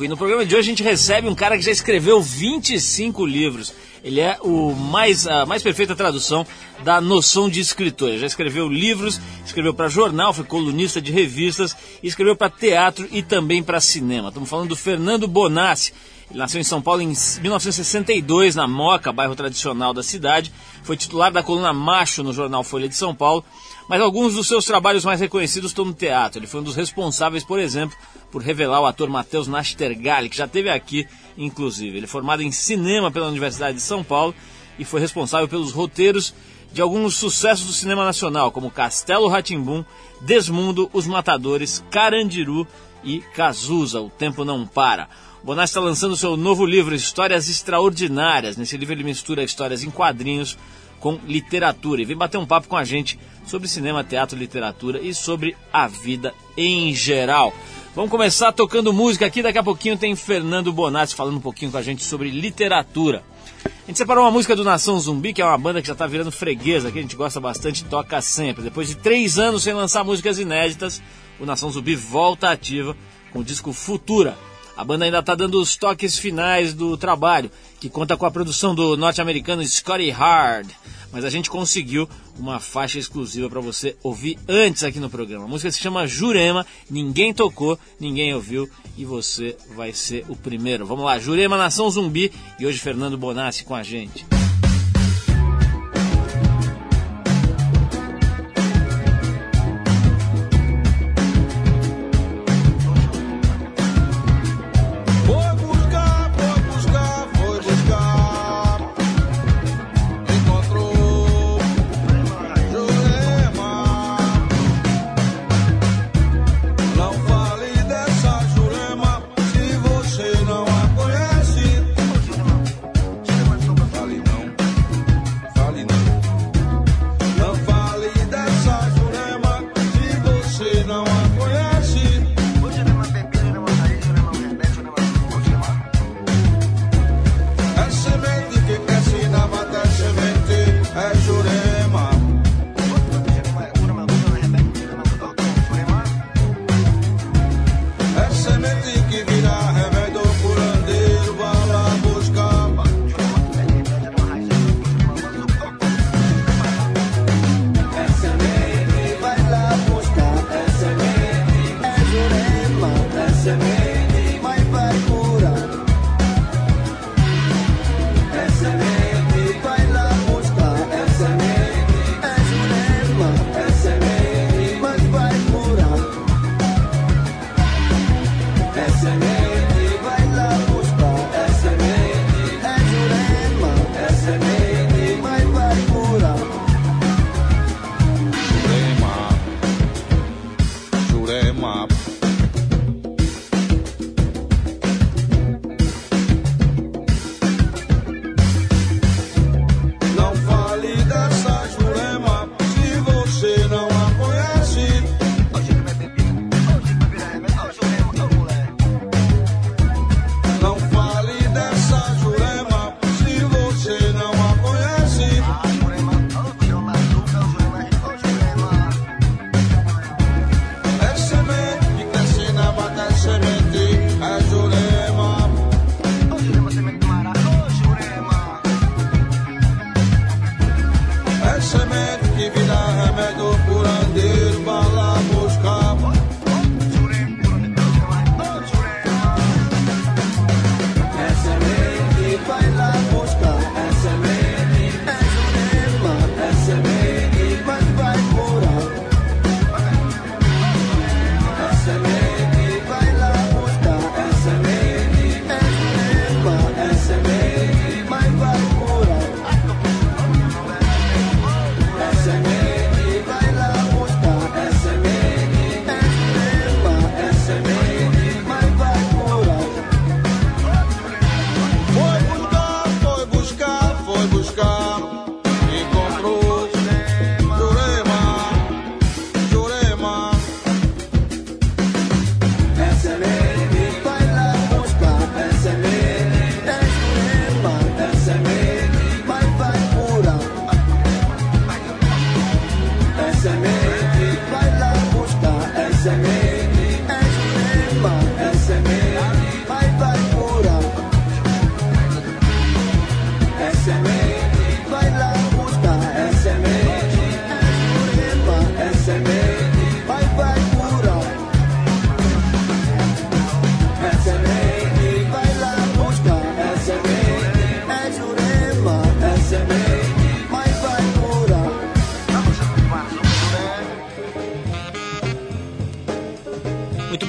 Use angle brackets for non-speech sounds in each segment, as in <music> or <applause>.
E no programa de hoje a gente recebe um cara que já escreveu 25 livros. Ele é o mais, a mais perfeita tradução da noção de escritor. Ele já escreveu livros, escreveu para jornal, foi colunista de revistas, escreveu para teatro e também para cinema. Estamos falando do Fernando Bonassi. Ele nasceu em São Paulo em 1962, na Moca, bairro tradicional da cidade. Foi titular da coluna Macho no jornal Folha de São Paulo. Mas alguns dos seus trabalhos mais reconhecidos estão no teatro. Ele foi um dos responsáveis, por exemplo, por revelar o ator Matheus Nastergalli, que já esteve aqui, inclusive. Ele é formado em cinema pela Universidade de São Paulo e foi responsável pelos roteiros de alguns sucessos do cinema nacional, como Castelo Ratimbum, Desmundo, Os Matadores, Carandiru e Cazuza, O Tempo Não Para. Bonassi está lançando seu novo livro, Histórias Extraordinárias. Nesse livro ele mistura histórias em quadrinhos com literatura e vem bater um papo com a gente sobre cinema, teatro, literatura e sobre a vida em geral. Vamos começar tocando música aqui. Daqui a pouquinho tem Fernando Bonatti falando um pouquinho com a gente sobre literatura. A gente separou uma música do Nação Zumbi, que é uma banda que já está virando freguesa, que a gente gosta bastante e toca sempre. Depois de três anos sem lançar músicas inéditas, o Nação Zumbi volta ativa com o disco Futura. A banda ainda está dando os toques finais do trabalho, que conta com a produção do norte-americano Scotty Hard mas a gente conseguiu uma faixa exclusiva para você ouvir antes aqui no programa. A música se chama Jurema, ninguém tocou, ninguém ouviu e você vai ser o primeiro. Vamos lá, Jurema Nação Zumbi e hoje Fernando Bonassi com a gente.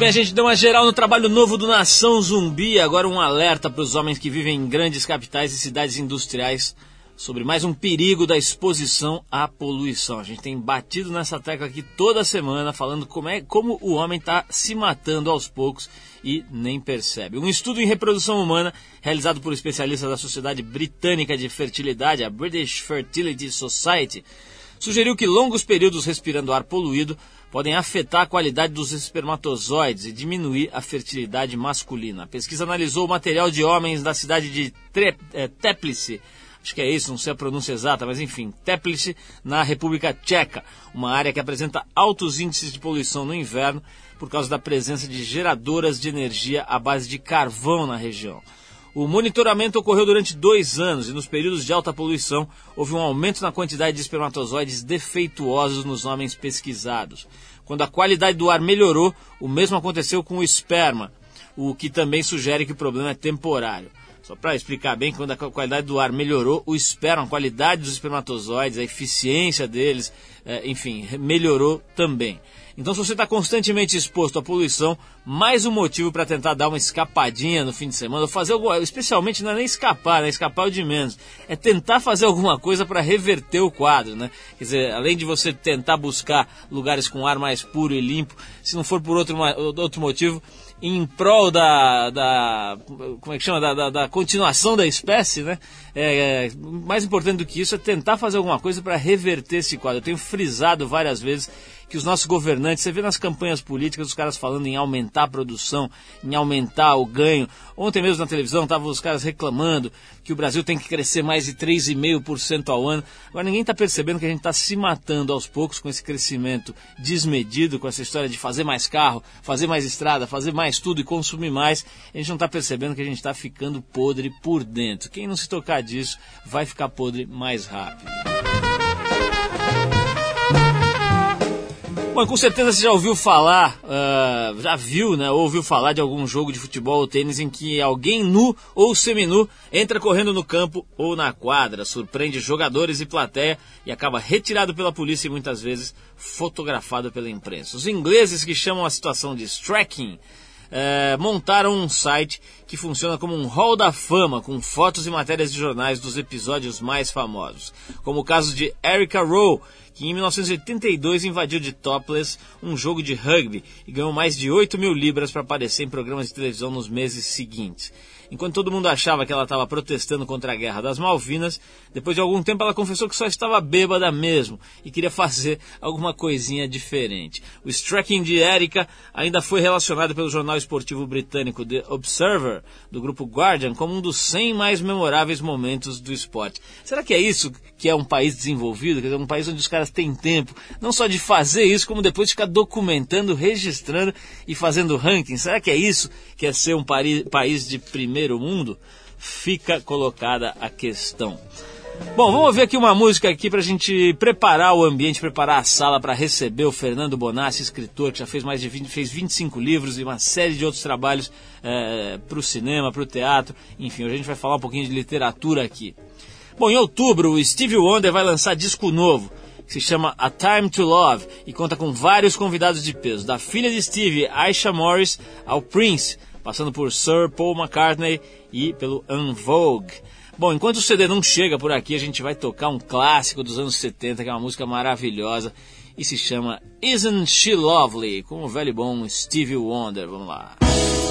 Bem, a gente deu uma geral no trabalho novo do Nação Zumbi. Agora um alerta para os homens que vivem em grandes capitais e cidades industriais sobre mais um perigo da exposição à poluição. A gente tem batido nessa tecla aqui toda semana, falando como, é, como o homem está se matando aos poucos e nem percebe. Um estudo em reprodução humana, realizado por especialistas da Sociedade Britânica de Fertilidade, a British Fertility Society, sugeriu que longos períodos respirando ar poluído podem afetar a qualidade dos espermatozoides e diminuir a fertilidade masculina. A pesquisa analisou o material de homens da cidade de Tre é, Teplice, acho que é isso, não sei a pronúncia exata, mas enfim, Teplice, na República Tcheca, uma área que apresenta altos índices de poluição no inverno por causa da presença de geradoras de energia à base de carvão na região. O monitoramento ocorreu durante dois anos e nos períodos de alta poluição houve um aumento na quantidade de espermatozoides defeituosos nos homens pesquisados. Quando a qualidade do ar melhorou, o mesmo aconteceu com o esperma, o que também sugere que o problema é temporário. Só para explicar bem, quando a qualidade do ar melhorou, o esperma, a qualidade dos espermatozoides, a eficiência deles, é, enfim, melhorou também. Então, se você está constantemente exposto à poluição, mais um motivo para tentar dar uma escapadinha no fim de semana, ou fazer especialmente não é nem escapar, né? Escapar é o de menos. É tentar fazer alguma coisa para reverter o quadro, né? Quer dizer, além de você tentar buscar lugares com ar mais puro e limpo, se não for por outro, outro motivo, em prol da, da como é que chama da, da, da continuação da espécie, né? É, é, mais importante do que isso é tentar fazer alguma coisa para reverter esse quadro. Eu tenho frisado várias vezes que os nossos governantes, você vê nas campanhas políticas os caras falando em aumentar a produção, em aumentar o ganho. Ontem mesmo na televisão estavam os caras reclamando que o Brasil tem que crescer mais de 3,5% ao ano. Agora ninguém está percebendo que a gente está se matando aos poucos com esse crescimento desmedido, com essa história de fazer mais carro, fazer mais estrada, fazer mais tudo e consumir mais. A gente não está percebendo que a gente está ficando podre por dentro. Quem não se tocar disso vai ficar podre mais rápido. Bom, com certeza você já ouviu falar, uh, já viu, né? Ouviu falar de algum jogo de futebol ou tênis em que alguém nu ou seminu entra correndo no campo ou na quadra, surpreende jogadores e plateia e acaba retirado pela polícia e muitas vezes fotografado pela imprensa. Os ingleses que chamam a situação de striking uh, montaram um site que funciona como um hall da fama, com fotos e matérias de jornais dos episódios mais famosos, como o caso de Erica Rowe, que em 1982 invadiu de topless um jogo de rugby e ganhou mais de 8 mil libras para aparecer em programas de televisão nos meses seguintes. Enquanto todo mundo achava que ela estava protestando contra a guerra das Malvinas, depois de algum tempo ela confessou que só estava bêbada mesmo e queria fazer alguma coisinha diferente. O striking de Erika ainda foi relacionado pelo jornal esportivo britânico The Observer, do grupo Guardian, como um dos 100 mais memoráveis momentos do esporte. Será que é isso que é um país desenvolvido? Quer dizer, um país onde os caras têm tempo, não só de fazer isso, como depois de ficar documentando, registrando e fazendo ranking? Será que é isso que é ser um país de primeiro mundo, fica colocada a questão. Bom, vamos ver aqui uma música aqui para a gente preparar o ambiente, preparar a sala para receber o Fernando Bonassi, escritor que já fez mais de 20, fez 25 livros e uma série de outros trabalhos é, para o cinema, para o teatro. Enfim, hoje a gente vai falar um pouquinho de literatura aqui. Bom, em outubro o Steve Wonder vai lançar disco novo que se chama A Time to Love e conta com vários convidados de peso, da filha de Steve, Aisha Morris, ao Prince passando por Sir Paul McCartney e pelo En Vogue. Bom, enquanto o CD não chega por aqui, a gente vai tocar um clássico dos anos 70, que é uma música maravilhosa e se chama Isn't She Lovely, com o velho bom Stevie Wonder. Vamos lá. she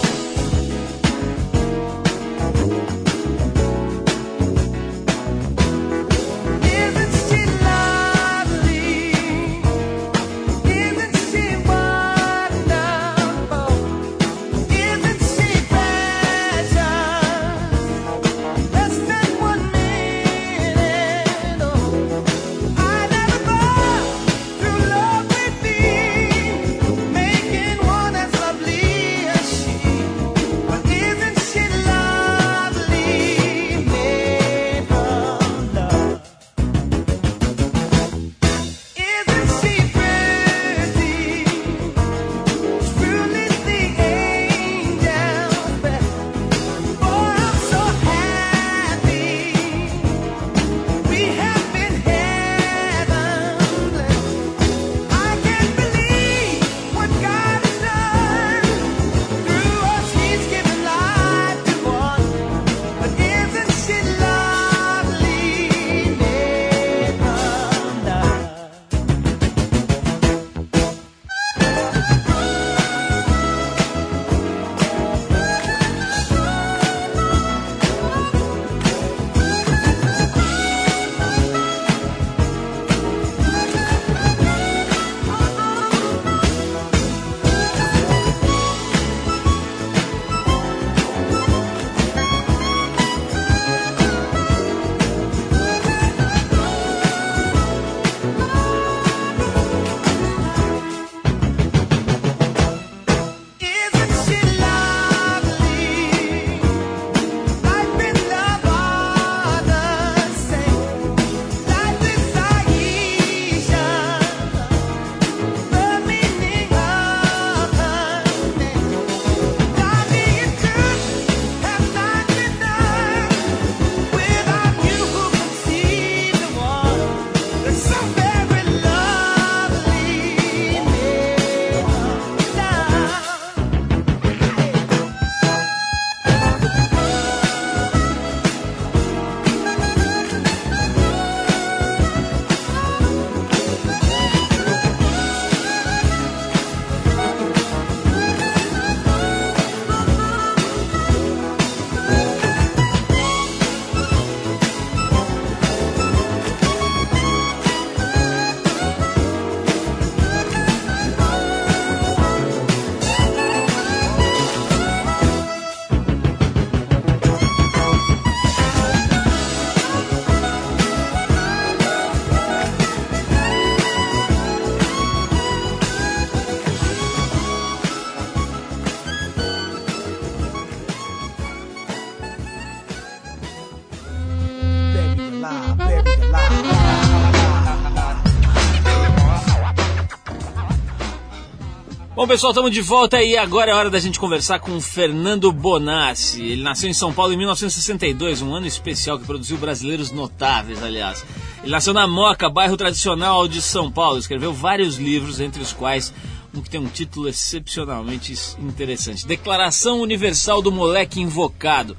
pessoal, estamos de volta e agora é hora da gente conversar com o Fernando Bonassi. Ele nasceu em São Paulo em 1962, um ano especial que produziu brasileiros notáveis, aliás. Ele nasceu na Moca, bairro tradicional de São Paulo. Escreveu vários livros, entre os quais um que tem um título excepcionalmente interessante: Declaração Universal do Moleque Invocado.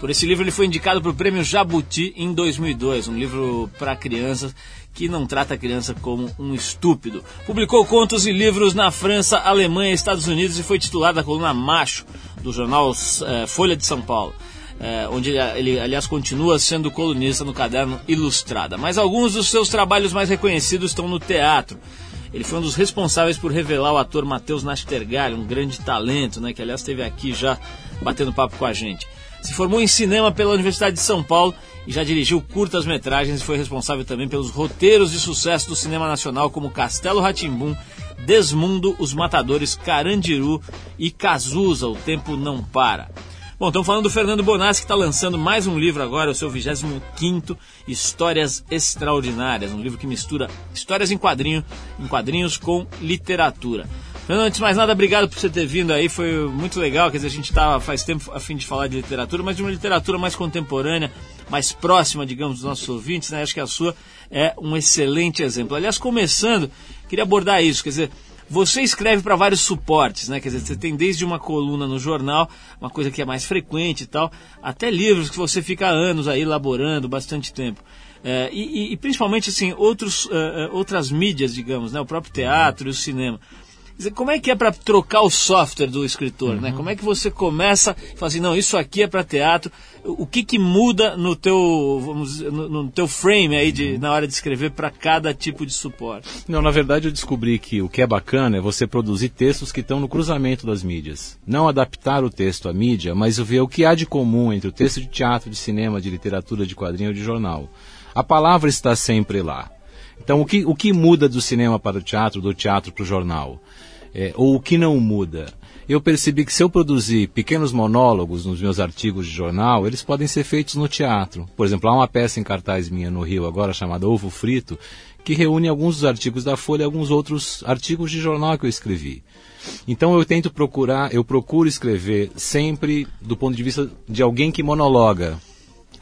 Por esse livro ele foi indicado para o Prêmio Jabuti em 2002, um livro para crianças que não trata a criança como um estúpido. Publicou contos e livros na França, Alemanha e Estados Unidos e foi titular da coluna Macho, do jornal eh, Folha de São Paulo. Eh, onde ele, ele, aliás, continua sendo colunista no caderno Ilustrada. Mas alguns dos seus trabalhos mais reconhecidos estão no teatro. Ele foi um dos responsáveis por revelar o ator Matheus Nastergalli, um grande talento, né, que aliás esteve aqui já batendo papo com a gente. Se formou em cinema pela Universidade de São Paulo e já dirigiu curtas-metragens e foi responsável também pelos roteiros de sucesso do cinema nacional como Castelo Ratimbum, Desmundo, Os Matadores, Carandiru e Cazuza, O Tempo Não Para. Bom, estamos falando do Fernando Bonassi, que está lançando mais um livro agora, o seu 25 Histórias Extraordinárias, um livro que mistura histórias em quadrinho, em quadrinhos com literatura. Fernando, antes de mais nada, obrigado por você ter vindo aí, foi muito legal, quer dizer, a gente estava faz tempo a fim de falar de literatura, mas de uma literatura mais contemporânea, mais próxima, digamos, dos nossos ouvintes, né? Acho que a sua é um excelente exemplo. Aliás, começando, queria abordar isso, quer dizer, você escreve para vários suportes, né? Quer dizer, você tem desde uma coluna no jornal, uma coisa que é mais frequente e tal, até livros que você fica anos aí elaborando, bastante tempo. É, e, e, principalmente assim outros, uh, outras mídias, digamos, né? o próprio teatro e o cinema. Como é que é para trocar o software do escritor, né? uhum. né? Como é que você começa e fala assim, não, isso aqui é para teatro. O que que muda no teu, vamos dizer, no, no teu frame aí de, uhum. na hora de escrever para cada tipo de suporte? Não, na verdade eu descobri que o que é bacana é você produzir textos que estão no cruzamento das mídias. Não adaptar o texto à mídia, mas ver o que há de comum entre o texto de teatro, de cinema, de literatura, de quadrinho ou de jornal. A palavra está sempre lá. Então, o que, o que muda do cinema para o teatro, do teatro para o jornal? É, ou o que não muda? Eu percebi que se eu produzir pequenos monólogos nos meus artigos de jornal, eles podem ser feitos no teatro. Por exemplo, há uma peça em cartaz minha no Rio agora chamada Ovo Frito, que reúne alguns dos artigos da Folha e alguns outros artigos de jornal que eu escrevi. Então eu tento procurar, eu procuro escrever sempre do ponto de vista de alguém que monologa,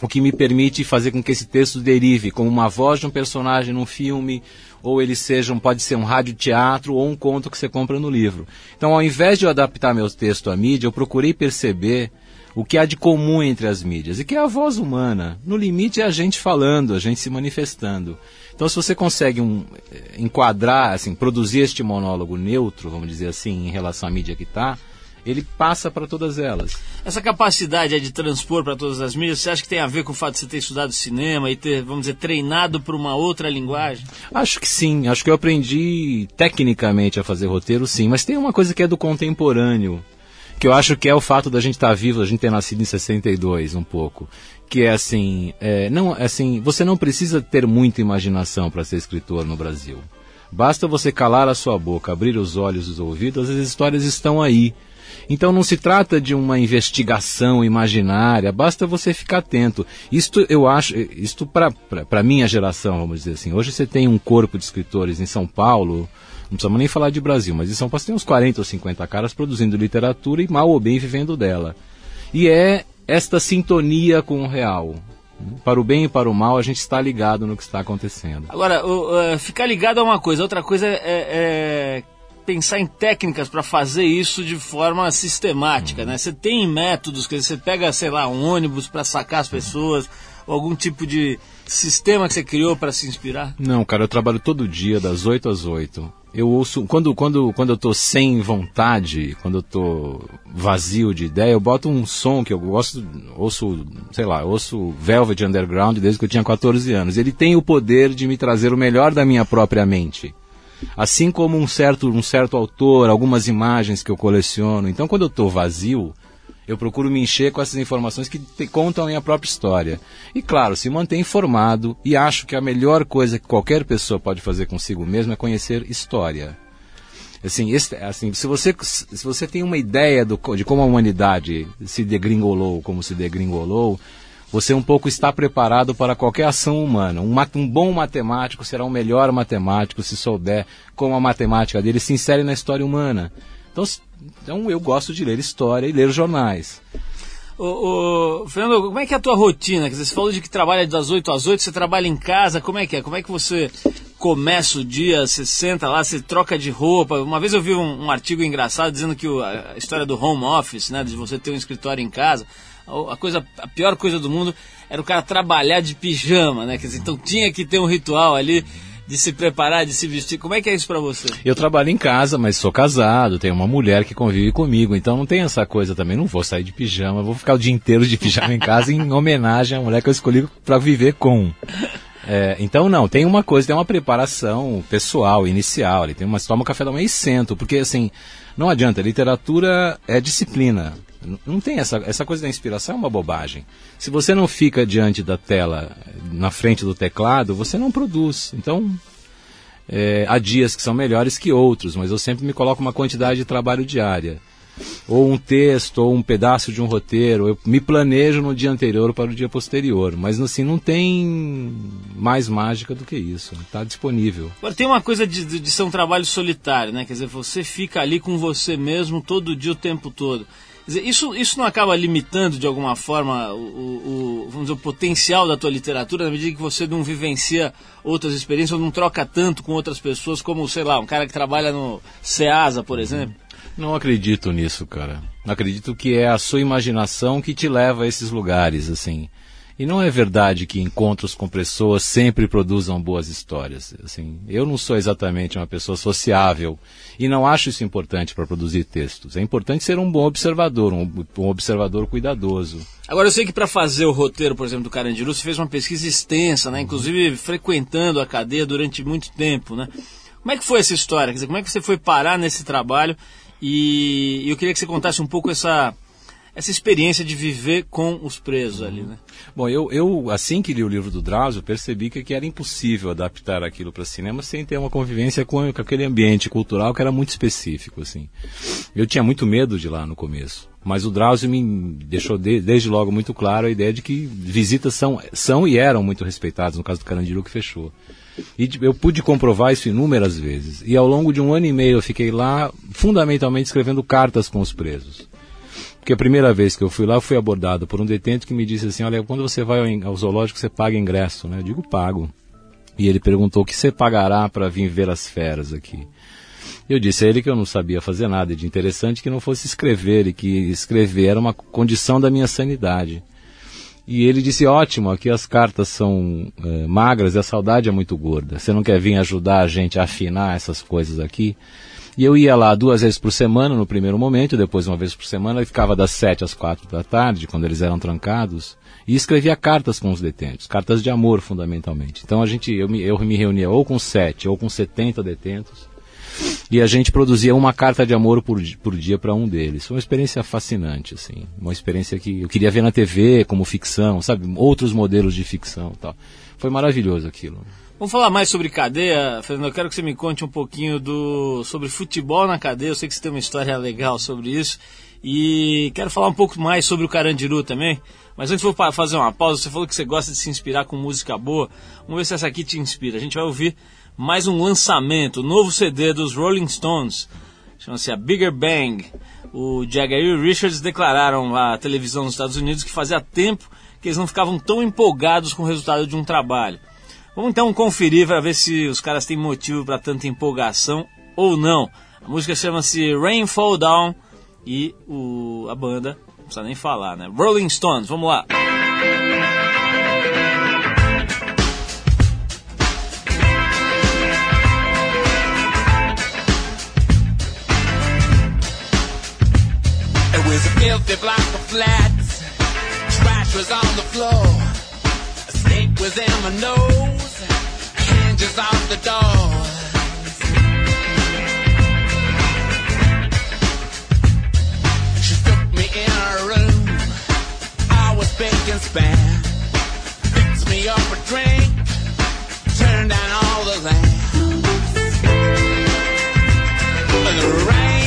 o que me permite fazer com que esse texto derive como uma voz de um personagem num filme, ou ele seja um, pode ser um rádio teatro ou um conto que você compra no livro. Então, ao invés de eu adaptar meu texto à mídia, eu procurei perceber o que há de comum entre as mídias, e que é a voz humana. No limite é a gente falando, a gente se manifestando. Então, se você consegue um, eh, enquadrar, assim, produzir este monólogo neutro, vamos dizer assim, em relação à mídia que está, ele passa para todas elas. Essa capacidade de transpor para todas as mídias, você acha que tem a ver com o fato de você ter estudado cinema e ter, vamos dizer, treinado por uma outra linguagem? Acho que sim. Acho que eu aprendi tecnicamente a fazer roteiro, sim. Mas tem uma coisa que é do contemporâneo, que eu acho que é o fato da gente estar tá vivo, a gente ter nascido em 62, um pouco. Que é assim, é, não, é assim, você não precisa ter muita imaginação para ser escritor no Brasil. Basta você calar a sua boca, abrir os olhos e os ouvidos, as histórias estão aí. Então não se trata de uma investigação imaginária, basta você ficar atento. Isto eu acho, isto para minha geração, vamos dizer assim. Hoje você tem um corpo de escritores em São Paulo, não precisamos nem falar de Brasil, mas em São Paulo você tem uns 40 ou 50 caras produzindo literatura e mal ou bem vivendo dela. E é esta sintonia com o real. Para o bem e para o mal, a gente está ligado no que está acontecendo. Agora, uh, ficar ligado é uma coisa, outra coisa é, é pensar em técnicas para fazer isso de forma sistemática, né? Você tem métodos, que você pega, sei lá, um ônibus para sacar as pessoas, ou algum tipo de sistema que você criou para se inspirar? Não, cara, eu trabalho todo dia das 8 às 8. Eu ouço, quando, quando, quando eu tô sem vontade, quando eu tô vazio de ideia, eu boto um som que eu gosto, ouço, sei lá, ouço Velvet Underground desde que eu tinha 14 anos. Ele tem o poder de me trazer o melhor da minha própria mente. Assim como um certo, um certo autor, algumas imagens que eu coleciono. Então, quando eu estou vazio, eu procuro me encher com essas informações que te, contam a minha própria história. E claro, se manter informado e acho que a melhor coisa que qualquer pessoa pode fazer consigo mesmo é conhecer história. Assim, este, assim se, você, se você tem uma ideia do, de como a humanidade se degringolou, como se degringolou, você um pouco está preparado para qualquer ação humana. Um, um, bom matemático será um melhor matemático se souber como a matemática dele se insere na história humana. Então, então eu gosto de ler história e ler jornais. Fernando, como é que é a tua rotina? Dizer, você falou de que trabalha das 8 às 8, você trabalha em casa, como é que é? Como é que você começa o dia, você senta lá, você troca de roupa? Uma vez eu vi um, um artigo engraçado dizendo que o, a história do home office, né, de você ter um escritório em casa, a, coisa, a pior coisa do mundo era o cara trabalhar de pijama, né? Quer dizer, então tinha que ter um ritual ali de se preparar, de se vestir. Como é que é isso para você? Eu trabalho em casa, mas sou casado, tenho uma mulher que convive comigo, então não tem essa coisa também. Não vou sair de pijama, vou ficar o dia inteiro de pijama em casa em homenagem à mulher que eu escolhi para viver com. É, então não, tem uma coisa, tem uma preparação pessoal, inicial, ali, tem uma toma café da manhã e sento, porque assim, não adianta, literatura é disciplina. Não tem essa, essa coisa da inspiração, é uma bobagem. Se você não fica diante da tela, na frente do teclado, você não produz. Então, é, há dias que são melhores que outros, mas eu sempre me coloco uma quantidade de trabalho diária. Ou um texto, ou um pedaço de um roteiro. Eu me planejo no dia anterior para o dia posterior. Mas assim, não tem mais mágica do que isso. Está disponível. Agora tem uma coisa de, de ser um trabalho solitário, né? Quer dizer, você fica ali com você mesmo todo dia, o tempo todo. Dizer, isso, isso não acaba limitando de alguma forma o, o, vamos dizer, o potencial da tua literatura na medida que você não vivencia outras experiências ou não troca tanto com outras pessoas como, sei lá, um cara que trabalha no SEASA, por exemplo? Não acredito nisso, cara. Acredito que é a sua imaginação que te leva a esses lugares, assim. E não é verdade que encontros com pessoas sempre produzam boas histórias. Assim, eu não sou exatamente uma pessoa sociável e não acho isso importante para produzir textos. É importante ser um bom observador, um, um observador cuidadoso. Agora eu sei que para fazer o roteiro, por exemplo, do Carandiru, você fez uma pesquisa extensa, né? Inclusive frequentando a cadeia durante muito tempo, né? Como é que foi essa história? Quer dizer, como é que você foi parar nesse trabalho? E eu queria que você contasse um pouco essa essa experiência de viver com os presos ali, né? Bom, eu, eu assim que li o livro do Drauzio, percebi que, que era impossível adaptar aquilo para cinema sem ter uma convivência com, com, aquele ambiente cultural que era muito específico, assim. Eu tinha muito medo de lá no começo, mas o Drauzio me deixou de, desde logo muito claro a ideia de que visitas são, são e eram muito respeitadas, no caso do Carandiru que fechou. E eu pude comprovar isso inúmeras vezes. E ao longo de um ano e meio eu fiquei lá, fundamentalmente escrevendo cartas com os presos. Porque a primeira vez que eu fui lá, eu fui abordado por um detento que me disse assim: Olha, quando você vai ao zoológico, você paga ingresso, né? Eu digo: Pago. E ele perguntou: O que você pagará para vir ver as feras aqui? Eu disse a ele que eu não sabia fazer nada de interessante que não fosse escrever e que escrever era uma condição da minha sanidade. E ele disse: Ótimo, aqui as cartas são é, magras e a saudade é muito gorda. Você não quer vir ajudar a gente a afinar essas coisas aqui? E eu ia lá duas vezes por semana no primeiro momento, depois uma vez por semana, e ficava das sete às quatro da tarde, quando eles eram trancados, e escrevia cartas com os detentos, cartas de amor fundamentalmente. Então a gente, eu me, eu me reunia ou com sete ou com setenta detentos, e a gente produzia uma carta de amor por, por dia para um deles. Foi uma experiência fascinante, assim, uma experiência que eu queria ver na TV como ficção, sabe, outros modelos de ficção, tal. Foi maravilhoso aquilo. Vamos falar mais sobre cadeia, Fernando. Eu quero que você me conte um pouquinho do sobre futebol na cadeia. Eu sei que você tem uma história legal sobre isso. E quero falar um pouco mais sobre o Carandiru também. Mas antes vou fazer uma pausa. Você falou que você gosta de se inspirar com música boa. Vamos ver se essa aqui te inspira. A gente vai ouvir mais um lançamento, o novo CD dos Rolling Stones. Chama-se a Bigger Bang. O Jagger e o Richards declararam à televisão nos Estados Unidos que fazia tempo que eles não ficavam tão empolgados com o resultado de um trabalho. Vamos então conferir para ver se os caras têm motivo para tanta empolgação ou não. A música chama-se Rain Fall Down e o, a banda, não precisa nem falar, né? Rolling Stones, vamos lá. It was a filthy block of flats. Trash was on the floor. Was in my nose, hinges off the door. She took me in her room. I was bacon span. Fixed me up a drink, turned down all the lamps. The rain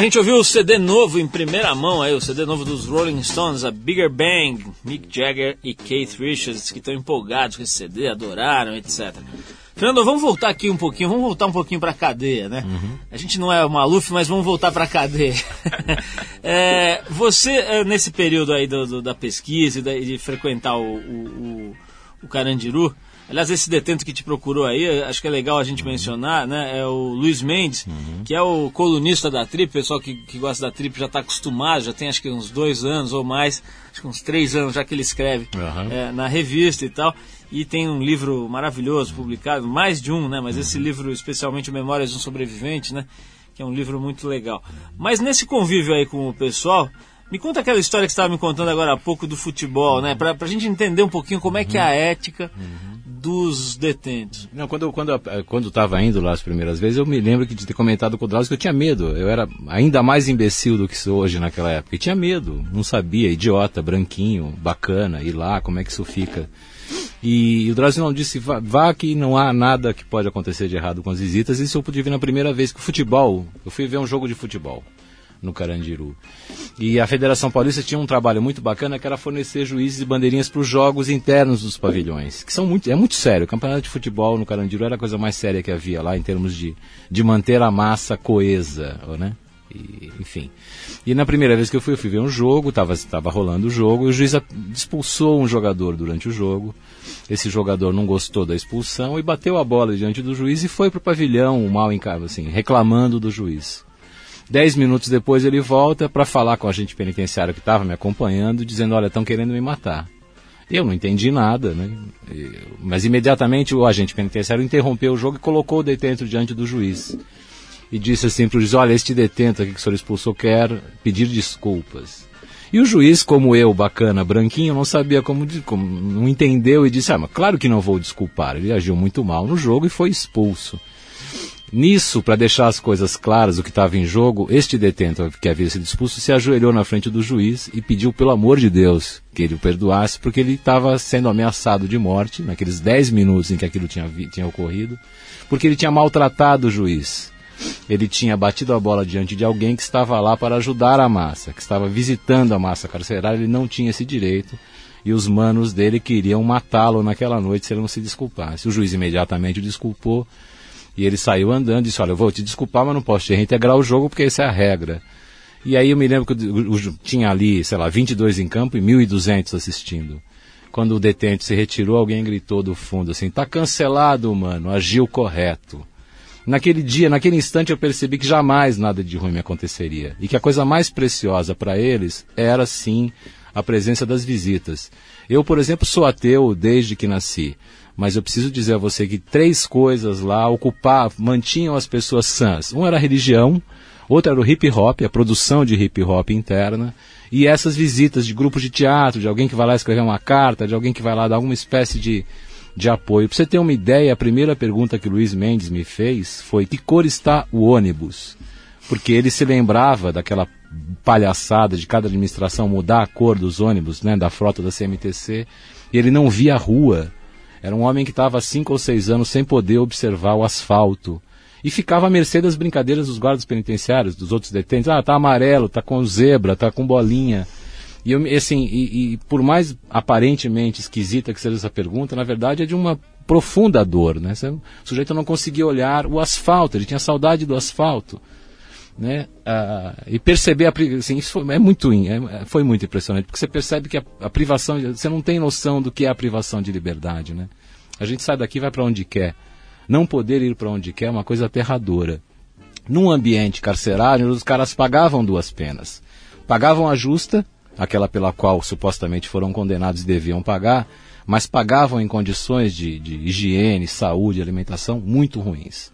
a gente ouviu o CD novo em primeira mão aí, o CD novo dos Rolling Stones, a Bigger Bang, Mick Jagger e Keith Richards, que estão empolgados com esse CD, adoraram, etc. Fernando, vamos voltar aqui um pouquinho, vamos voltar um pouquinho pra cadeia, né? A gente não é o Maluf, mas vamos voltar pra cadeia. <laughs> É, você, é, nesse período aí do, do- da pesquisa e e de frequentar o, o, o- o Carandiru, aliás, esse detento que te procurou aí, acho que é legal a gente mencionar, né? É o Luiz Mendes, que é o colunista da Trip, o pessoal que, que gosta da Trip já está acostumado, já tem acho que uns dois anos ou mais, acho que uns três anos já que ele escreve Aham. é, na revista e tal. E tem um livro maravilhoso publicado, mais de um, né? Mas esse livro, especialmente Memórias de um Sobrevivente, né? Que é um livro muito legal. Mas nesse convívio aí com o pessoal, me conta aquela história que você estava me contando agora há pouco do futebol, né? Pra, pra gente entender um pouquinho como é que é a ética dos detentos. Não, quando eu quando, eu- quando estava indo lá as primeiras vezes, eu me lembro que de ter comentado com o Drauzio que eu tinha medo. Eu era ainda mais imbecil do que sou hoje naquela época. E tinha medo, não sabia, idiota, branquinho, bacana, ir lá, como é que isso fica. E, o Drauzio não disse, vá, vá que não há nada que pode acontecer de errado com as visitas. Isso eu pude ver na primeira vez que o futebol, eu fui ver um jogo de futebol no Carandiru. E a Federação Paulista tinha um trabalho muito bacana que era fornecer juízes e bandeirinhas para os jogos internos dos pavilhões, que são muito, é muito sério. O campeonato de futebol no Carandiru era a coisa mais séria que havia lá em termos de, de manter a massa coesa, né? E, enfim. E na primeira vez que eu fui, eu fui ver um jogo, estava tava rolando o jogo, e o juiz expulsou um jogador durante o jogo. Esse jogador não gostou da expulsão e bateu a bola diante do juiz e foi para o pavilhão, mal casa, assim, reclamando do juiz. Dez minutos depois ele volta para falar com o agente penitenciário que estava me acompanhando, dizendo, olha, estão querendo me matar. Eu não entendi nada, né? Mas imediatamente o agente penitenciário interrompeu o jogo e colocou o detento diante do juiz. E disse assim para o juiz, olha, este detento aqui que o senhor expulsou quer pedir desculpas. E o juiz, como eu, bacana, branquinho, não sabia como, como não entendeu e disse, ah, mas claro que não vou desculpar. Ele agiu muito mal no jogo e foi expulso. Nisso, para deixar as coisas claras, o que estava em jogo, este detento que havia sido expulso se ajoelhou na frente do juiz e pediu, pelo amor de Deus, que ele o perdoasse, porque ele estava sendo ameaçado de morte naqueles 10 minutos em que aquilo tinha, tinha ocorrido, porque ele tinha maltratado o juiz. Ele tinha batido a bola diante de alguém que estava lá para ajudar a massa, que estava visitando a massa carcerária, ele não tinha esse direito. E os manos dele queriam matá-lo naquela noite se ele não se desculpasse. O juiz imediatamente o desculpou e ele saiu andando e disse: Olha, eu vou te desculpar, mas não posso te reintegrar o jogo porque essa é a regra. E aí eu me lembro que o- o- tinha ali, sei lá, 22 em campo e 1.200 assistindo. quando o detente se retirou, alguém gritou do fundo assim: tá cancelado, mano, agiu correto. Naquele dia, naquele instante, eu percebi que jamais nada de ruim me aconteceria. E que a coisa mais preciosa para eles era, sim, a presença das visitas. Eu, por exemplo, sou ateu desde que nasci. Mas eu preciso dizer a você que três coisas lá ocupavam, mantinham as pessoas sãs. Um era a religião, outro era o hip hop, a produção de hip hop interna, e essas visitas de grupos de teatro, de alguém que vai lá escrever uma carta, de alguém que vai lá dar alguma espécie de, de apoio. Para você ter uma ideia, a primeira pergunta que Luiz Mendes me fez foi: que cor está o ônibus? Porque ele se lembrava daquela palhaçada de cada administração mudar a cor dos ônibus, né, da frota da CMTC, e ele não via a rua. Era um homem que estava há cinco ou seis anos sem poder observar o asfalto. E ficava à mercê das brincadeiras dos guardas penitenciários, dos outros detentes. Ah, tá amarelo, tá com zebra, tá com bolinha. E, eu, assim, e, e por mais aparentemente esquisita que seja essa pergunta, na verdade é de uma profunda dor. Né? O sujeito não conseguia olhar o asfalto, ele tinha saudade do asfalto né? E perceber a, assim, isso foi, é muito é, foi muito impressionante porque você percebe que a, a, privação você não tem noção do que é a privação de liberdade, né? A gente sai daqui vai para onde quer, não poder ir para onde quer é uma coisa aterradora. Num ambiente carcerário os caras pagavam duas penas, pagavam a justa, aquela pela qual supostamente foram condenados e deviam pagar, mas pagavam em condições de, de higiene, saúde, alimentação muito ruins.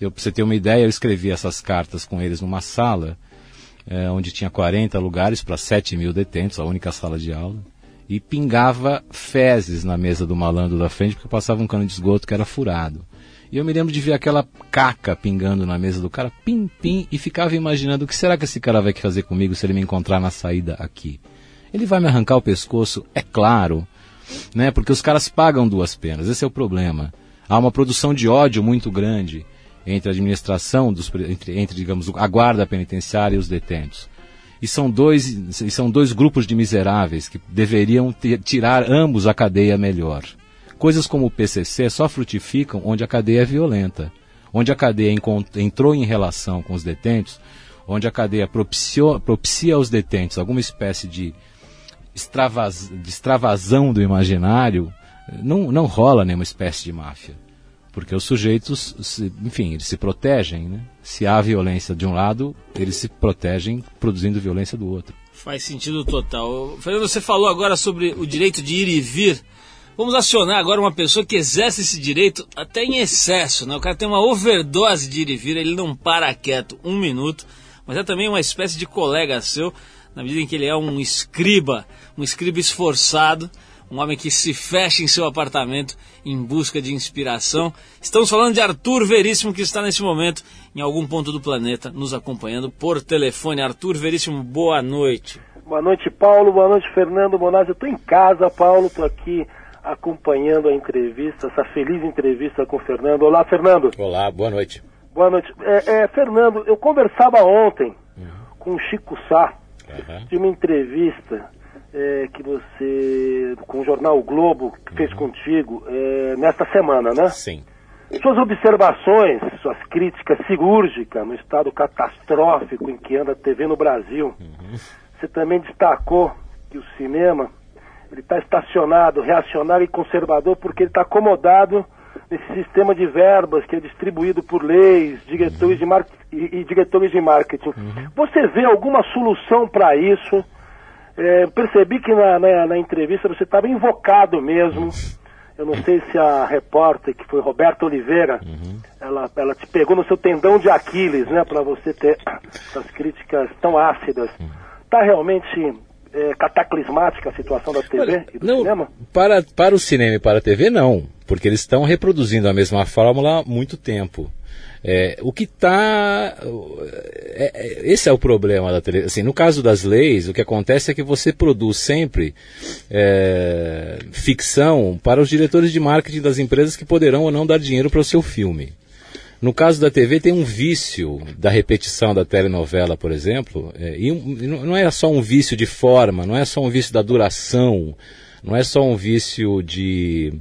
Eu, pra você ter uma ideia, eu escrevi essas cartas com eles numa sala, é, onde tinha 40 lugares para 7 mil detentos, a única sala de aula, e pingava fezes na mesa do malandro da frente, porque passava um cano de esgoto que era furado. E eu me lembro de ver aquela caca pingando na mesa do cara, pim, pim, e ficava imaginando o que será que esse cara vai fazer comigo se ele me encontrar na saída aqui. Ele vai me arrancar o pescoço, é claro, né? Porque os caras pagam duas penas, esse é o problema. Há uma produção de ódio muito grande entre a administração, dos, entre, entre, digamos, a guarda penitenciária e os detentos. E são dois, e são dois grupos de miseráveis que deveriam ter, tirar ambos a cadeia melhor. Coisas como o PCC só frutificam onde a cadeia é violenta, onde a cadeia entrou em relação com os detentos, onde a cadeia propiciou, propicia aos detentos alguma espécie de, extravas, de extravasão do imaginário, não, não rola nenhuma espécie de máfia. Porque os sujeitos, se, enfim, eles se protegem, né? Se há violência de um lado, eles se protegem produzindo violência do outro. Faz sentido total. Fernando, você falou agora sobre o direito de ir e vir. Vamos acionar agora uma pessoa que exerce esse direito até em excesso, né? O cara tem uma overdose de ir e vir, ele não para quieto um minuto, mas é também uma espécie de colega seu, na medida em que ele é um escriba, um escriba esforçado, um homem que se fecha em seu apartamento em busca de inspiração. Estamos falando de Arthur Veríssimo, que está nesse momento em algum ponto do planeta nos acompanhando por telefone. Arthur Veríssimo, boa noite. Boa noite, Paulo. Boa noite, Fernando Bonazzi. Eu estou em casa, Paulo. Estou aqui acompanhando a entrevista, essa feliz entrevista com o Fernando. Olá, Fernando. Olá, boa noite. Boa noite. É, é, Fernando, eu conversava ontem uhum. com o Chico Sá uhum. de uma entrevista é, que você, com o jornal o Globo, que fez uhum. contigo é, nesta semana, né? Sim. Suas observações, suas críticas cirúrgicas no estado catastrófico em que anda a TV no Brasil. Uhum. Você também destacou que o cinema ele está estacionado, reacionário e conservador porque ele está acomodado nesse sistema de verbas que é distribuído por leis, diretores, uhum. de, e, e diretores de marketing. Uhum. Você vê alguma solução para isso? É, percebi que na, na, na entrevista você estava invocado mesmo. Eu não sei se a repórter, que foi Roberta Oliveira, uhum. ela, ela te pegou no seu tendão de Aquiles, né, para você ter <coughs> essas críticas tão ácidas. Está realmente é, cataclismática a situação da TV Olha, e do não, cinema? Para, para o cinema e para a TV, não, porque eles estão reproduzindo a mesma fórmula há muito tempo. É, o que está. É, é, esse é o problema da televisão. Assim, no caso das leis, o que acontece é que você produz sempre é, ficção para os diretores de marketing das empresas que poderão ou não dar dinheiro para o seu filme. No caso da TV, tem um vício da repetição da telenovela, por exemplo, é, e um, não é só um vício de forma, não é só um vício da duração, não é só um vício de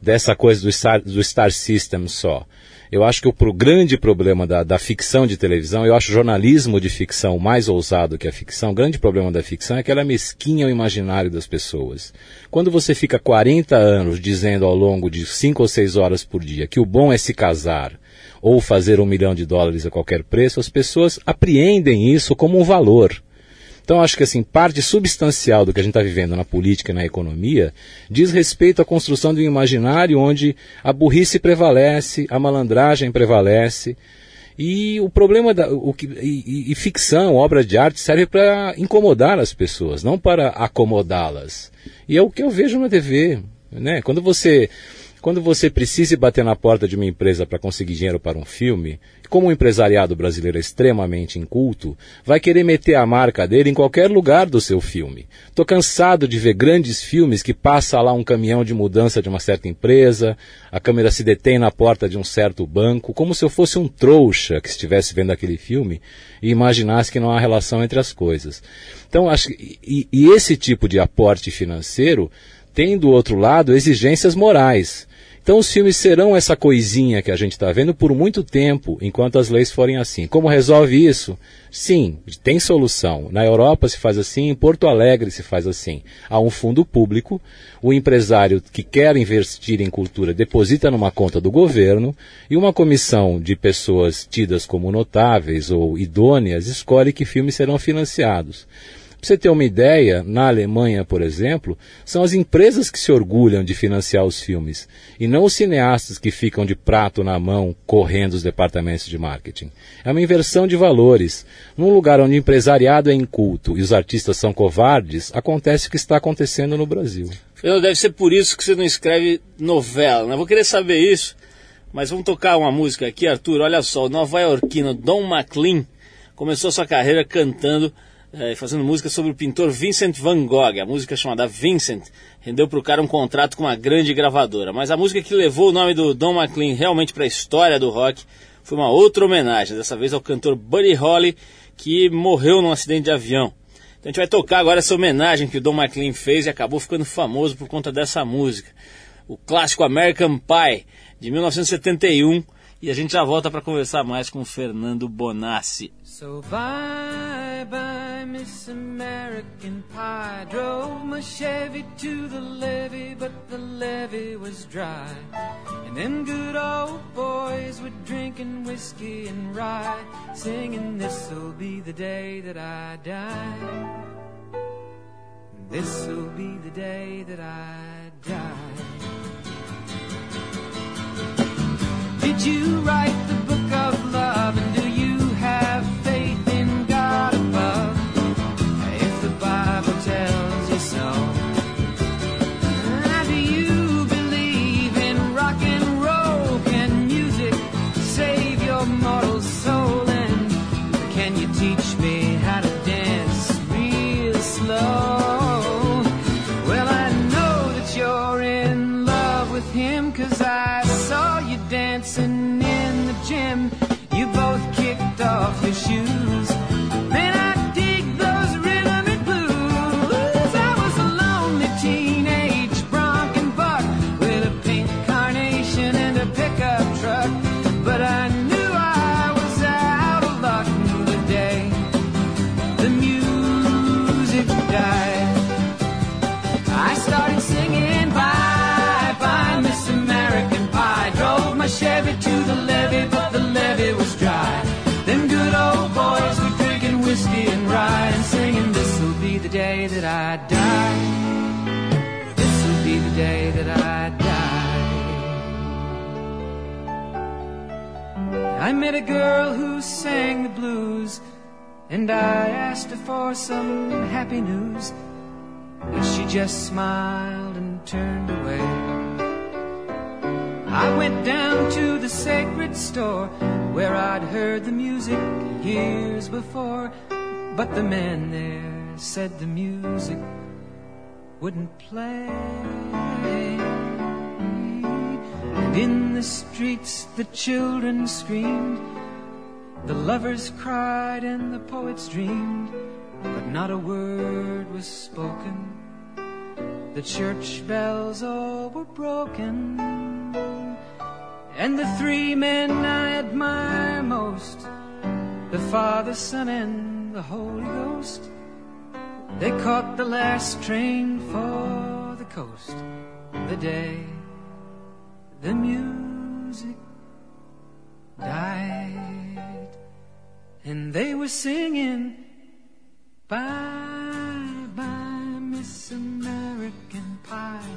dessa coisa do Star, do Star System só. Eu acho que o grande problema da, da ficção de televisão, eu acho jornalismo de ficção mais ousado que a ficção. O grande problema da ficção é que ela mesquinha o imaginário das pessoas. Quando você fica 40 anos dizendo ao longo de 5 ou 6 horas por dia que o bom é se casar ou fazer um milhão de dólares a qualquer preço, as pessoas apreendem isso como um valor. Então, acho que assim, parte substancial do que a gente está vivendo na política e na economia diz respeito à construção de um imaginário onde a burrice prevalece, a malandragem prevalece. E o problema da o que, e, e ficção, obra de arte, serve para incomodar as pessoas, não para acomodá-las. E é o que eu vejo na TV. Né? Quando você quando você precisa bater na porta de uma empresa para conseguir dinheiro para um filme, como o empresariado brasileiro é extremamente inculto, vai querer meter a marca dele em qualquer lugar do seu filme. Tô cansado de ver grandes filmes que passa lá um caminhão de mudança de uma certa empresa, a câmera se detém na porta de um certo banco, como se eu fosse um trouxa que estivesse vendo aquele filme e imaginasse que não há relação entre as coisas. Então, acho que, e, e esse tipo de aporte financeiro tem do outro lado exigências morais. Então os filmes serão essa coisinha que a gente está vendo por muito tempo, enquanto as leis forem assim. Como resolve isso? Sim, tem solução. Na Europa se faz assim, em Porto Alegre se faz assim. Há um fundo público, o empresário que quer investir em cultura deposita numa conta do governo e uma comissão de pessoas tidas como notáveis ou idôneas escolhe que filmes serão financiados. Para você ter uma ideia, na Alemanha, por exemplo, são as empresas que se orgulham de financiar os filmes, e não os cineastas que ficam de prato na mão correndo os departamentos de marketing. É uma inversão de valores. Num lugar onde o empresariado é inculto e os artistas são covardes, acontece o que está acontecendo no Brasil. Deve ser por isso que você não escreve novela, né? Vou querer saber isso, mas vamos tocar uma música aqui, Arthur. Olha só, o nova-iorquino Don McLean começou sua carreira cantando fazendo música sobre o pintor Vincent Van Gogh. A música chamada Vincent rendeu para o cara um contrato com uma grande gravadora. Mas a música que levou o nome do Don McLean realmente para a história do rock foi uma outra homenagem, dessa vez ao cantor Buddy Holly, que morreu num acidente de avião. Então a gente vai tocar agora essa homenagem que o Don McLean fez e acabou ficando famoso por conta dessa música. O clássico American Pie, de 1971. E a gente já volta para conversar mais com Fernando Bonassi. So bye bye, Miss American Pie. Drove my Chevy to the levee, but the levee was dry. And them good old boys were drinking whiskey and rye, singing, This'll be the day that I die. This'll be the day that I die. Did you write the book of love? Chevy to the levee, but the levee was dry. Them good old boys were drinking whiskey and rye and singing, This'll be the day that I die. This'll be the day that I die. I met a girl who sang the blues, and I asked her for some happy news. But she just smiled and turned away. I went down to the sacred store where I'd heard the music years before. But the man there said the music wouldn't play. And in the streets the children screamed, the lovers cried, and the poets dreamed but not a word was spoken. The church bells all were broken. And the three men I admire most the Father, Son, and the Holy Ghost. They caught the last train for the coast the day the music died. And they were singing, Bye, bye, Miss American Pie.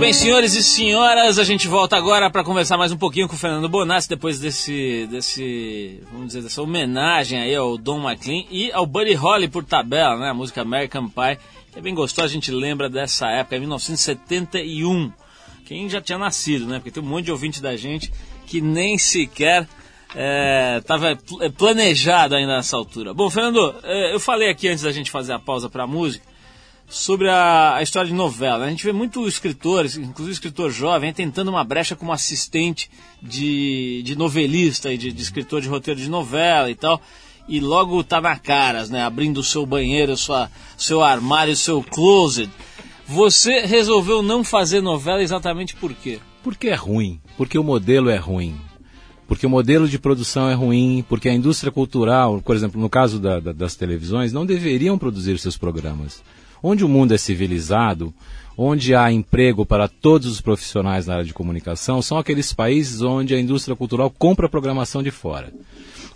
Bem, senhores e senhoras, a gente volta agora para conversar mais um pouquinho com o Fernando Bonassi depois desse, desse, vamos dizer, dessa homenagem aí ao Don McLean e ao Buddy Holly por tabela, né? A música American Pie, é bem gostosa, a gente lembra dessa época, 1971. Quem já tinha nascido, né? Porque tem um monte de ouvinte da gente que nem sequer estava planejado ainda nessa altura. Bom, Fernando, é, eu falei aqui antes da gente fazer a pausa para a música sobre a, a história de novela. né? A gente vê muito escritores, inclusive escritor jovem, tentando uma brecha como assistente de, de novelista e de, de escritor de roteiro de novela e tal. E logo tá na caras, né? Abrindo o seu banheiro, sua, seu armário, seu closet. Você resolveu não fazer novela exatamente por quê? Porque é ruim, porque o modelo é ruim. Porque o modelo de produção é ruim, porque a indústria cultural, por exemplo, no caso da- da- das televisões, não deveriam produzir seus programas. Onde o mundo é civilizado, onde há emprego para todos os profissionais na área de comunicação, são aqueles países onde a indústria cultural compra programação de fora.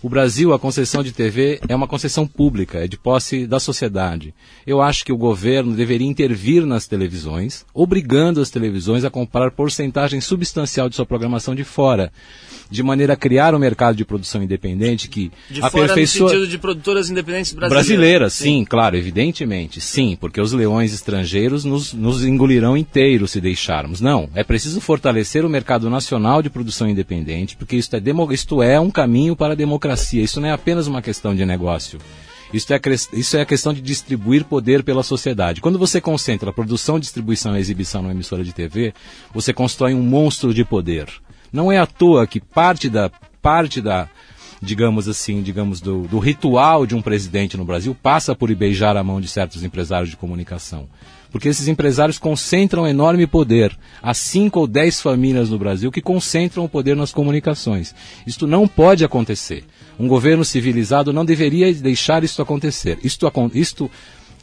O Brasil, a concessão de TV é uma concessão pública, é de posse da sociedade. Eu acho que o governo deveria intervir nas televisões, obrigando as televisões a comprar porcentagem substancial de sua programação de fora, de maneira a criar um mercado de produção independente que De fora no aperfeiçoa... sentido de produtoras independentes brasileiras. Brasileiras, sim, claro, evidentemente, sim, porque os leões estrangeiros nos, nos engolirão inteiros se deixarmos. Não, é preciso fortalecer o mercado nacional de produção independente, porque isto é, demo, isto é um caminho para a democracia, isso não é apenas uma questão de negócio. Isso é, isso é a questão de distribuir poder pela sociedade. Quando você concentra a produção, distribuição e exibição numa emissora de TV, você constrói um monstro de poder. Não é à toa que parte da, parte da, digamos assim, digamos, do, do ritual de um presidente no Brasil passa por beijar a mão de certos empresários de comunicação. Porque esses empresários concentram enorme poder. Há cinco ou dez famílias no Brasil que concentram o poder nas comunicações. Isto não pode acontecer. Um governo civilizado não deveria deixar isto acontecer. Isto, isto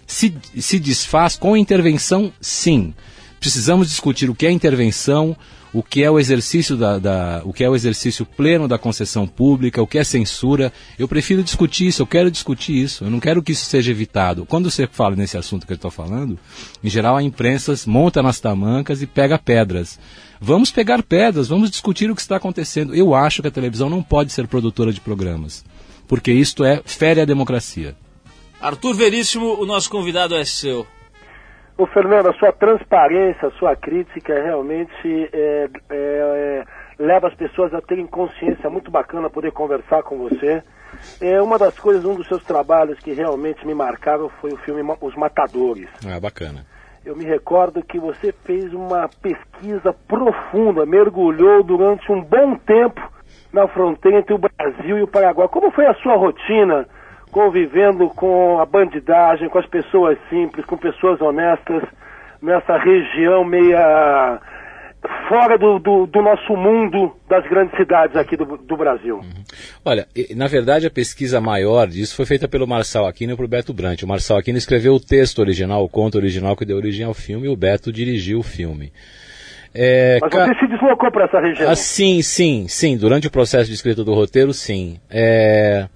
se, se desfaz com intervenção, sim. Precisamos discutir o que é intervenção, o que é o exercício da, da- o que é o exercício pleno da concessão pública, o que é censura. Eu prefiro discutir isso, eu quero discutir isso. Eu não quero que isso seja evitado. Quando você fala nesse assunto que eu estou falando, em geral a imprensa monta nas tamancas e pega pedras. Vamos pegar pedras, vamos discutir o que está acontecendo. Eu acho que a televisão não pode ser produtora de programas, porque isto é fere a democracia. Arthur Veríssimo, o nosso convidado é seu. Ô Fernando, a sua transparência, a sua crítica realmente é, é, é, leva as pessoas a terem consciência. É muito bacana poder conversar com você. É uma das coisas, um dos seus trabalhos que realmente me marcaram foi o filme Os Matadores. Ah, bacana. Eu me recordo que você fez uma pesquisa profunda, mergulhou durante um bom tempo na fronteira entre o Brasil e o Paraguai. Como foi a sua rotina convivendo com a bandidagem, com as pessoas simples, com pessoas honestas, nessa região meia fora do, do, do nosso mundo das grandes cidades aqui do, do Brasil? Olha, e- na verdade a pesquisa maior disso foi feita pelo Marçal Aquino e pelo Beto Brant. O Marçal Aquino escreveu o texto original, o conto original que deu origem ao filme, e o Beto dirigiu o filme. É, Mas ca- você se deslocou para essa região. Ah, sim, sim, sim. Durante o processo de escrita do roteiro, sim. É,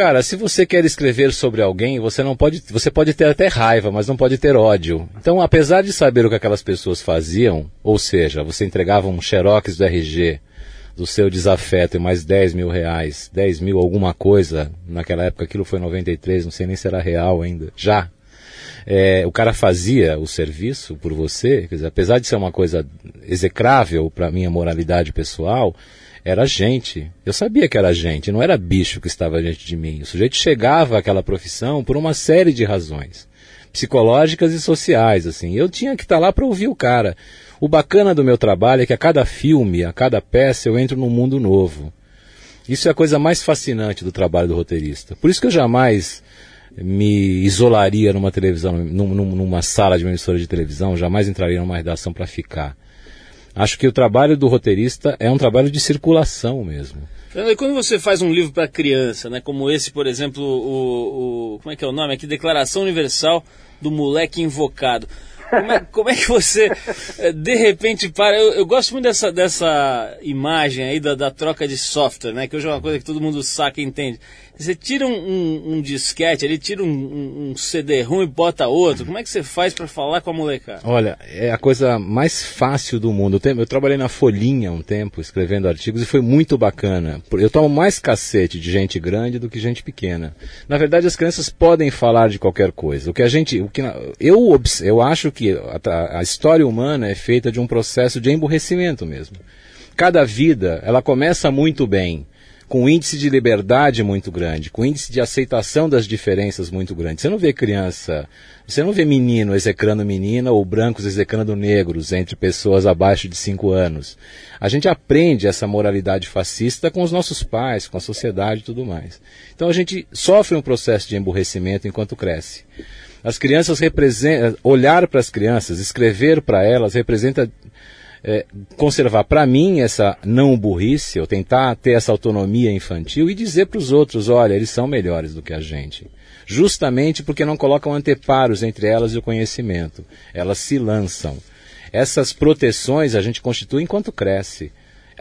Cara, se você quer escrever sobre alguém, você não pode, você pode ter até raiva, mas não pode ter ódio. Então, apesar de saber o que aquelas pessoas faziam, ou seja, você entregava um xerox do RG do seu desafeto e mais 10 mil reais, 10 mil alguma coisa, naquela época aquilo foi 93, não sei nem se era real ainda, já. É, o cara fazia o serviço por você, quer dizer, apesar de ser uma coisa execrável para minha moralidade pessoal, era gente. Eu sabia que era gente, não era bicho que estava diante de mim. O sujeito chegava àquela profissão por uma série de razões psicológicas e sociais, assim. Eu tinha que estar lá para ouvir o cara. O bacana do meu trabalho é que a cada filme, a cada peça, eu entro num mundo novo. Isso é a coisa mais fascinante do trabalho do roteirista. Por isso que eu jamais me isolaria numa televisão, num- num- numa sala de uma emissora de televisão, jamais entraria numa redação para ficar. Acho que o trabalho do roteirista é um trabalho de circulação mesmo. E quando você faz um livro para criança, né, como esse, por exemplo, o, o- como é que é o nome aqui, Declaração Universal do Moleque Invocado. Como é, como é que você, eh, de repente, para... Eu, eu gosto muito dessa, dessa imagem aí da, da troca de software, né, que hoje é uma coisa que todo mundo saca e entende. Você tira um, um, um disquete, ele tira um, um, um CD-ROM e bota outro. Como é que você faz para falar com a molecada? Olha, é a coisa mais fácil do mundo. Eu, trabalhei na Folhinha um tempo, escrevendo artigos, e foi muito bacana. Eu tomo mais cacete de gente grande do que gente pequena. Na verdade, as crianças podem falar de qualquer coisa. O que a gente, o que eu, eu acho que a, a história humana é feita de um processo de emburrecimento mesmo. Cada vida, ela começa muito bem, com índice de liberdade muito grande, com índice de aceitação das diferenças muito grande. Você não vê criança, você não vê menino execrando menina ou brancos execrando negros entre pessoas abaixo de 5 anos. A gente aprende essa moralidade fascista com os nossos pais, com a sociedade e tudo mais. Então a gente sofre um processo de emburrecimento enquanto cresce. As crianças representam, olhar para as crianças, escrever para elas representa é, conservar para mim essa não burrice, eu tentar ter essa autonomia infantil e dizer para os outros, olha, eles são melhores do que a gente. Justamente porque não colocam anteparos entre elas e o conhecimento. Elas se lançam. Essas proteções a gente constitui enquanto cresce.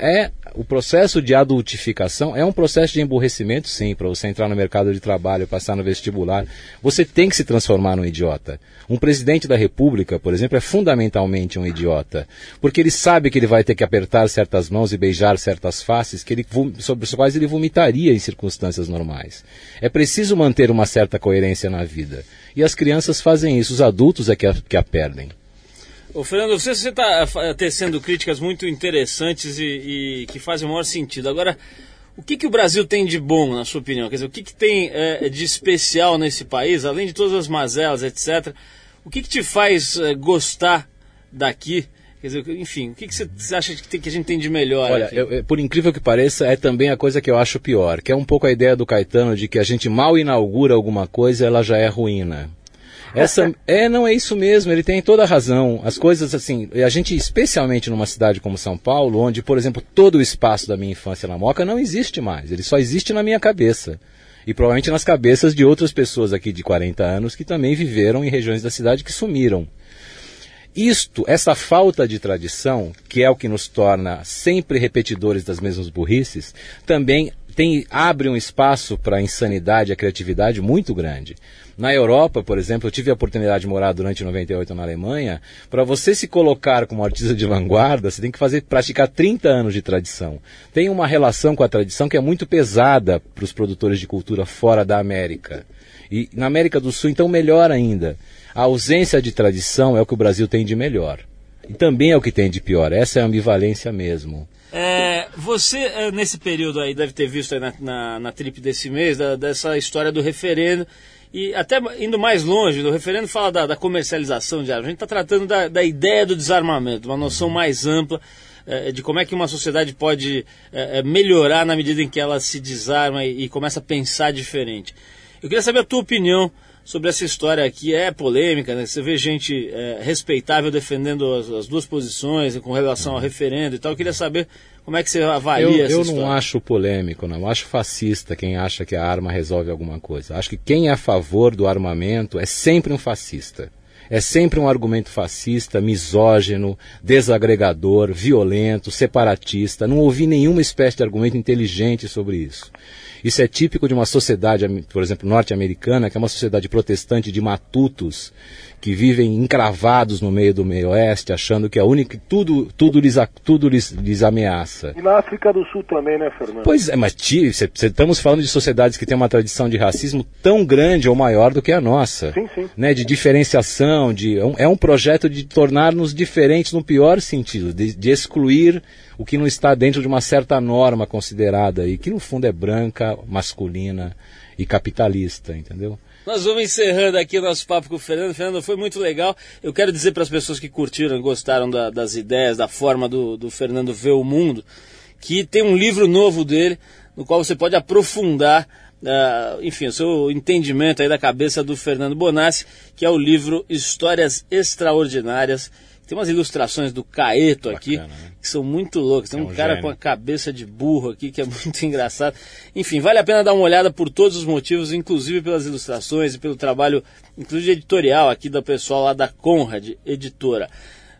É o processo de adultificação é um processo de emburrecimento, sim, para você entrar no mercado de trabalho, passar no vestibular. Você tem que se transformar num idiota. Um presidente da República, por exemplo, é fundamentalmente um idiota, porque ele sabe que ele vai ter que apertar certas mãos e beijar certas faces que ele, sobre as quais ele vomitaria em circunstâncias normais. É preciso manter uma certa coerência na vida. E as crianças fazem isso, os adultos é que a, que a perdem. Ô, Fernando, você está tecendo críticas muito interessantes e, e que fazem o maior sentido. Agora, o que, que o Brasil tem de bom, na sua opinião? Quer dizer, o que, que tem é, de especial nesse país, além de todas as mazelas, etc. O que, que te faz é, gostar daqui? Quer dizer, enfim, o que, que você, acha que, tem- que a gente tem de melhor Olha, eu- por incrível que pareça, é também a coisa que eu acho pior, que é um pouco a ideia do Caetano de que a gente mal inaugura alguma coisa, ela já é ruína. Essa é, não é isso mesmo, ele tem toda a razão. As coisas assim, a gente especialmente numa cidade como São Paulo, onde, por exemplo, todo o espaço da minha infância na Moca não existe mais, ele só existe na minha cabeça. E provavelmente nas cabeças de outras pessoas aqui de 40 anos que também viveram em regiões da cidade que sumiram. Isto, essa falta de tradição, que é o que nos torna sempre repetidores das mesmas burrices, também tem, abre um espaço para a insanidade e a criatividade muito grande. Na Europa, por exemplo, eu tive a oportunidade de morar durante 98 na Alemanha. Para você se colocar como artista de vanguarda, você tem que fazer praticar 30 anos de tradição. Tem uma relação com a tradição que é muito pesada para os produtores de cultura fora da América. E na América do Sul, então, melhor ainda. A ausência de tradição é o que o Brasil tem de melhor. E também é o que tem de pior. Essa é a ambivalência mesmo. É, você, é, nesse período aí, deve ter visto na, na, na trip desse mês, da- dessa história do referendo, e até indo mais longe, o referendo fala da, da comercialização de armas. A gente está tratando da, da ideia do desarmamento, uma noção mais ampla é, de como é que uma sociedade pode é, melhorar na medida em que ela se desarma e começa a pensar diferente. Eu queria saber a tua opinião sobre essa história que é polêmica, né? Você vê gente é, respeitável defendendo as, as duas posições com relação ao referendo e tal. Eu queria saber como é que você avalia Eu, essa eu história. não acho polêmico, não. Eu acho fascista quem acha que a arma resolve alguma coisa. Acho que quem é a favor do armamento é sempre um fascista. é sempre um argumento fascista, misógino, desagregador, violento, separatista. Não ouvi nenhuma espécie de argumento inteligente sobre isso. Isso é típico de uma sociedade, por exemplo, norte-americana, que é uma sociedade protestante de matutos, que vivem encravados no meio do meio oeste, achando que é a única tudo tudo lhes, tudo lhes, lhes ameaça. E na África do Sul também, né, Fernando? Pois é, mas tio, cê, cê, estamos falando de sociedades que têm uma tradição de racismo tão grande ou maior do que a nossa. Sim, sim. Né, de diferenciação, de, é, um, é um projeto de tornar-nos diferentes no pior sentido, de, de excluir o que não está dentro de uma certa norma considerada aí, que no fundo é branca, masculina e capitalista, entendeu? Nós vamos encerrando aqui o nosso papo com o Fernando. Fernando, foi muito legal. Eu quero dizer para as pessoas que curtiram gostaram da, das ideias, da forma do, do Fernando ver o mundo, que tem um livro novo dele, no qual você pode aprofundar Uh, enfim, o seu entendimento aí da cabeça do Fernando Bonassi, que é o livro Histórias Extraordinárias. Tem umas ilustrações do Caeto aqui, Bacana, né? que são muito loucas. Tem É um, um cara gênio. com a cabeça de burro aqui, que é <laughs> muito engraçado. Enfim, vale a pena dar uma olhada por todos os motivos, inclusive pelas ilustrações e pelo trabalho, inclusive editorial aqui do pessoal lá da Conrad Editora.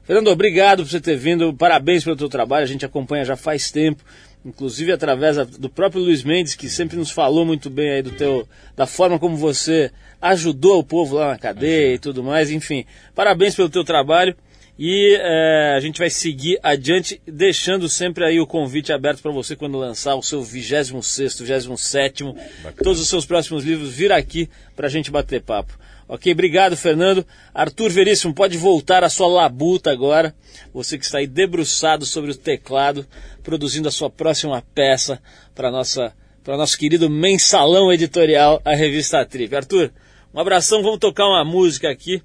Fernando, obrigado por você ter vindo, parabéns pelo teu trabalho, a gente acompanha já faz tempo, inclusive através da- do próprio Luiz Mendes, que sempre nos falou muito bem aí do teu, da forma como você ajudou o povo lá na cadeia e tudo mais, enfim, parabéns pelo teu trabalho e eh, a gente vai seguir adiante, deixando sempre aí o convite aberto para você quando lançar o seu 26º, 27º, todos os seus próximos livros, vir aqui para a gente bater papo. Ok, obrigado, Fernando. Arthur Veríssimo, pode voltar à sua labuta agora. Você que está aí debruçado sobre o teclado, produzindo a sua próxima peça para nossa para nosso querido mensalão editorial, a revista Trip. Arthur, um abração, vamos tocar uma música aqui,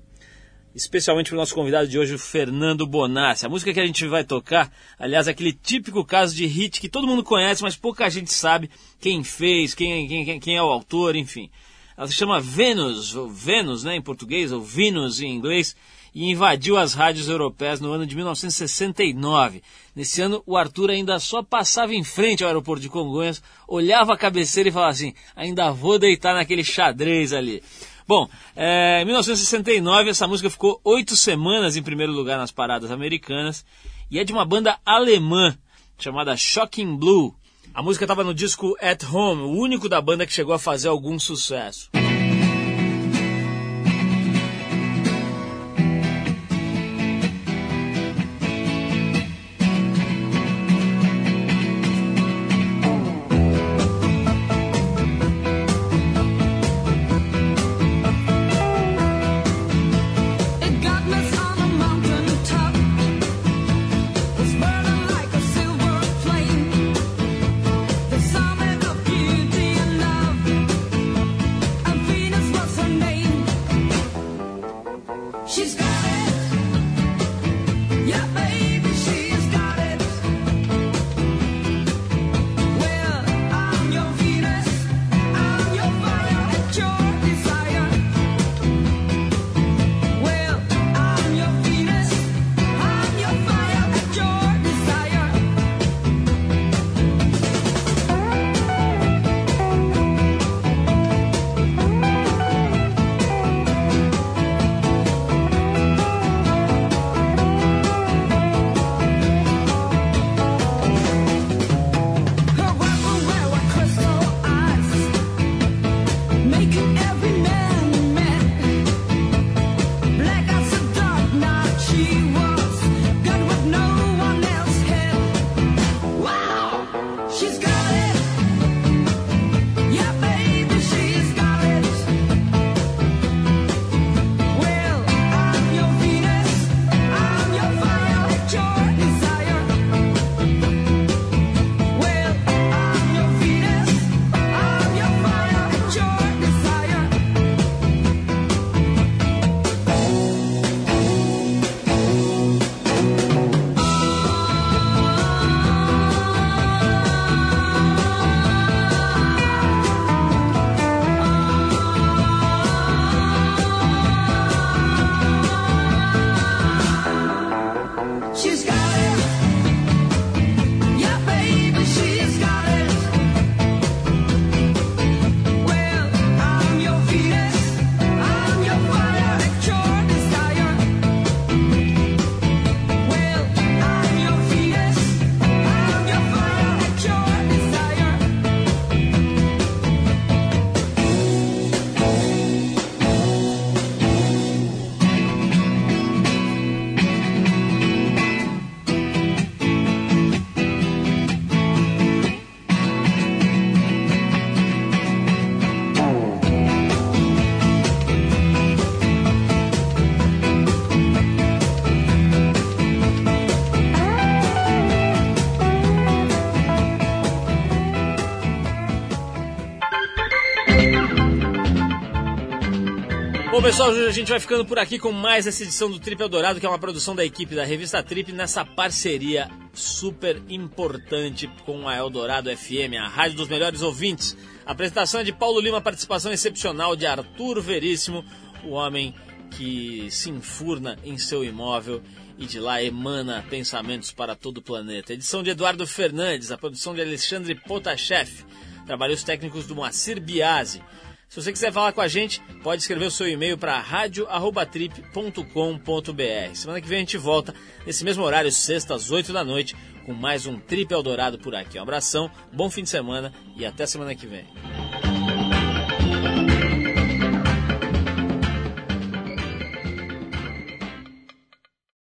especialmente para o nosso convidado de hoje, o Fernando Bonassi. A música que a gente vai tocar, aliás, é aquele típico caso de hit que todo mundo conhece, mas pouca gente sabe quem fez, quem, quem, quem é o autor, enfim. Ela se chama Venus, ou né, em português, ou Venus em inglês, e invadiu as rádios europeias no ano de 1969. Nesse ano, o Arthur ainda só passava em frente ao aeroporto de Congonhas, olhava a cabeceira e falava assim: ainda vou deitar naquele xadrez ali. Bom, é, em 1969 essa música ficou oito semanas em primeiro lugar nas paradas americanas e é de uma banda alemã chamada Shocking Blue. A música estava no disco At Home, o único da banda que chegou a fazer algum sucesso. she's got pessoal, a gente vai ficando por aqui com mais essa edição do Trip Eldorado, que é uma produção da equipe da revista Trip, nessa parceria super importante com a Eldorado FM, a rádio dos melhores ouvintes. A apresentação é de Paulo Lima, participação excepcional de Arthur Veríssimo, o homem que se enfurna em seu imóvel e de lá emana pensamentos para todo o planeta. Edição de Eduardo Fernandes, a produção de Alexandre Potashev, trabalhos técnicos do Moacir Biasi. Se você quiser falar com a gente, pode escrever o seu e-mail para radio@trip.com.br. Semana que vem a gente volta nesse mesmo horário, sexta às 8 da noite, com mais um Trip Eldorado por aqui. Um abração, bom fim de semana e até semana que vem.